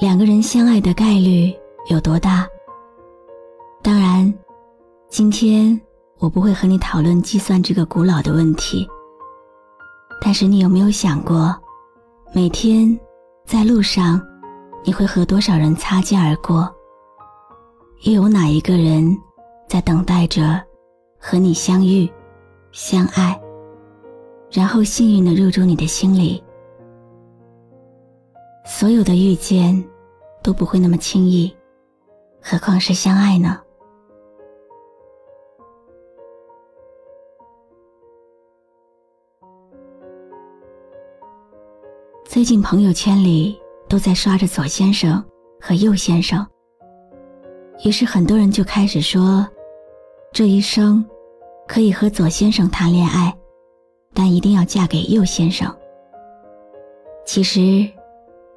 两个人相爱的概率有多大？当然，今天我不会和你讨论计算这个古老的问题。但是你有没有想过，每天在路上，你会和多少人擦肩而过？又有哪一个人在等待着和你相遇、相爱，然后幸运的入住你的心里？所有的遇见。都不会那么轻易，何况是相爱呢？最近朋友圈里都在刷着左先生和右先生，于是很多人就开始说，这一生可以和左先生谈恋爱，但一定要嫁给右先生。其实，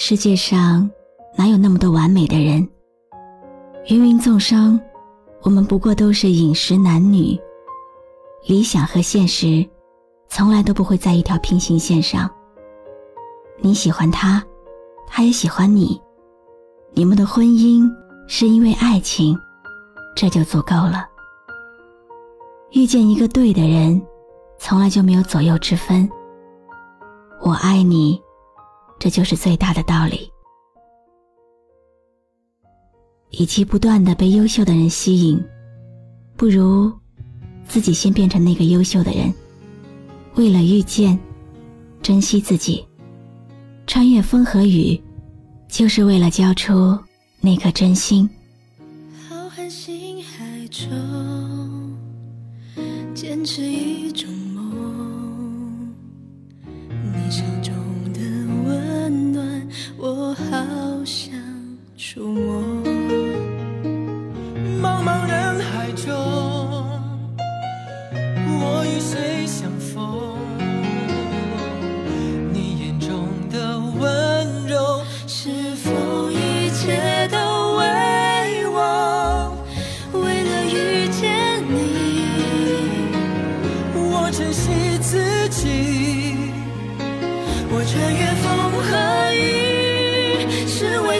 世界上。哪有那么多完美的人？芸芸众生，我们不过都是饮食男女，理想和现实，从来都不会在一条平行线上。你喜欢他，他也喜欢你，你们的婚姻是因为爱情，这就足够了。遇见一个对的人，从来就没有左右之分。我爱你，这就是最大的道理。与其不断的被优秀的人吸引，不如自己先变成那个优秀的人。为了遇见，珍惜自己，穿越风和雨，就是为了交出那颗真心。浩瀚星海中，坚持一种梦，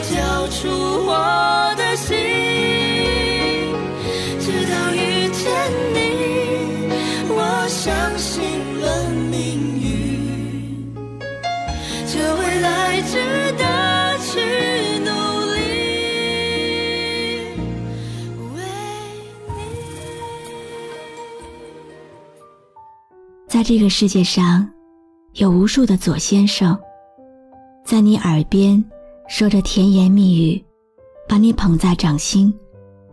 交出我的心直到遇见你我相信了命运这未来值得去努力为你在这个世界上有无数的左先生在你耳边说着甜言蜜语，把你捧在掌心，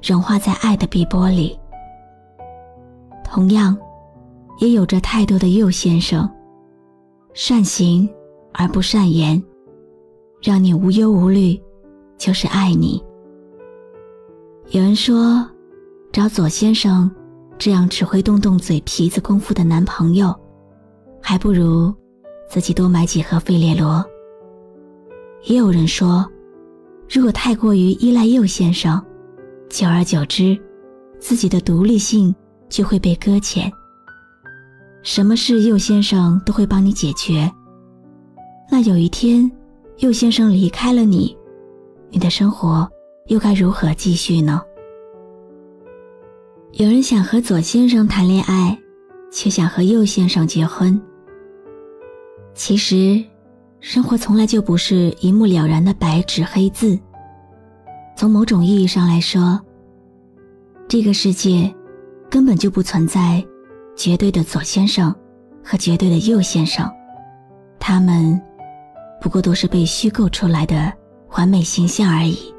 融化在爱的碧波里。同样，也有着太多的右先生，善行而不善言，让你无忧无虑，就是爱你。有人说，找左先生。这样只会动动嘴皮子功夫的男朋友，还不如自己多买几盒费列罗。也有人说，如果太过于依赖右先生，久而久之，自己的独立性就会被搁浅。什么事右先生都会帮你解决，那有一天右先生离开了你，你的生活又该如何继续呢？有人想和左先生谈恋爱，却想和右先生结婚。其实，生活从来就不是一目了然的白纸黑字，从某种意义上来说，这个世界根本就不存在绝对的左先生和绝对的右先生，他们不过都是被虚构出来的完美形象而已。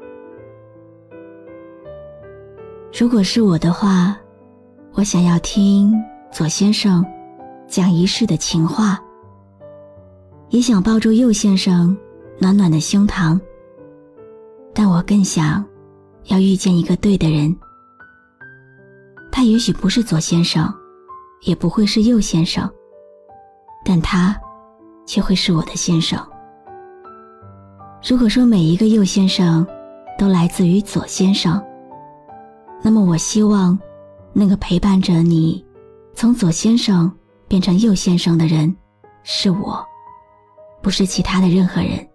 如果是我的话，我想要听左先生讲一世的情话，也想抱住右先生暖暖的胸膛。但我更想要遇见一个对的人，他也许不是左先生，也不会是右先生，但他却会是我的先生。如果说每一个右先生都来自于左先生，那么我希望那个陪伴着你从左先生变成右先生的人是我，不是其他的任何人。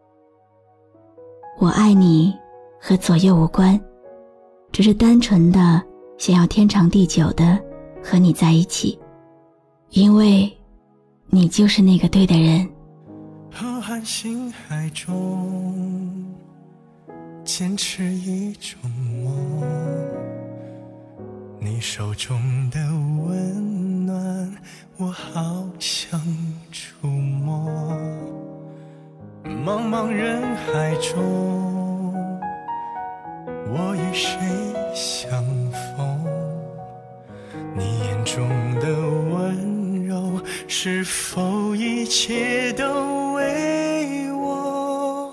我爱你。和左右无关，只是单纯的想要天长地久的和你在一起，因为，你就是那个对的人。浩瀚星海中，坚持一种梦，你手中的温暖，我好想触摸。茫茫人海中。我与谁相逢？你眼中的温柔，是否一切都为我？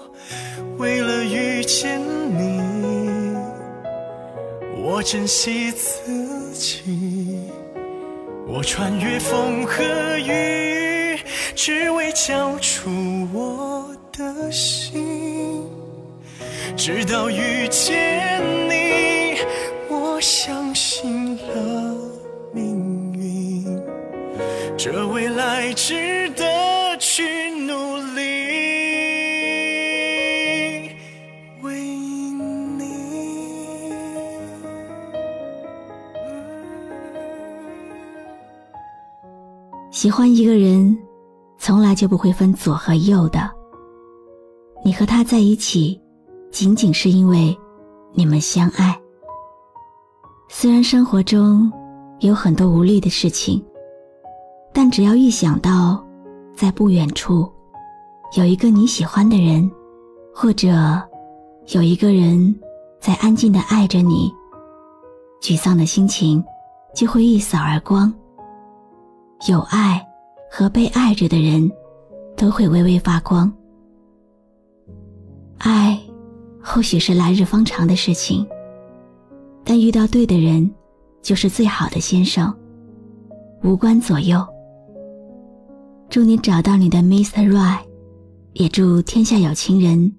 为了遇见你，我珍惜自己，我穿越风和雨，只为交出我的心。直到遇见你，我相信了命运，这未来值得去努力。为你，喜欢一个人，从来就不会分左和右的。你和他在一起。仅仅是因为你们相爱。虽然生活中有很多无力的事情，但只要一想到在不远处有一个你喜欢的人，或者有一个人在安静的爱着你，沮丧的心情就会一扫而光。有爱和被爱着的人，都会微微发光。爱。或许是来日方长的事情，但遇到对的人，就是最好的先生，无关左右。祝你找到你的 Mr. Right，也祝天下有情人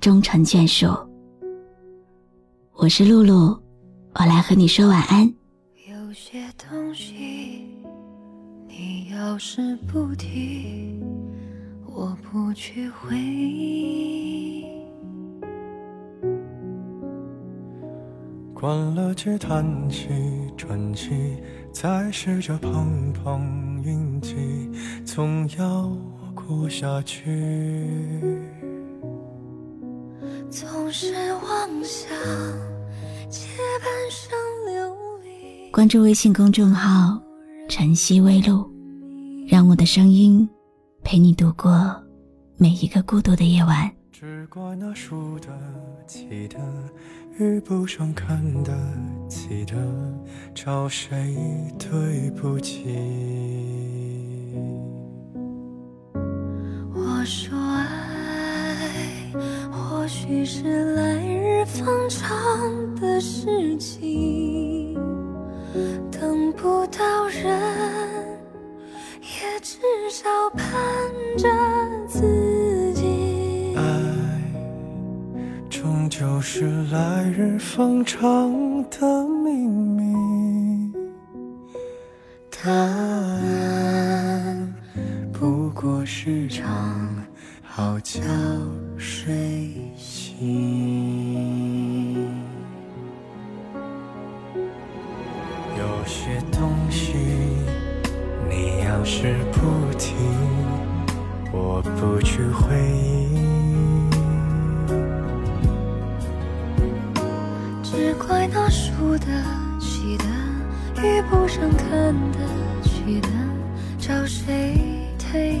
终成眷属。我是露露，我来和你说晚安。有些东西，你要是不提，不去回忆。关了机，叹气，转机，再试着碰碰运气，总要过下去。总是妄想借半生流离。关注微信公众号“晨曦微露”，让我的声音陪你度过每一个孤独的夜晚。只怪那输得起的。遇不上看得起的，找谁对不起？我说爱，或许是来日方长的事情，等不到人，就是来日方长的秘密，答案不过是场好觉睡醒。有些东西，你要是不提，我不去回忆。怪那输得起的，遇不上看得起的，找谁推？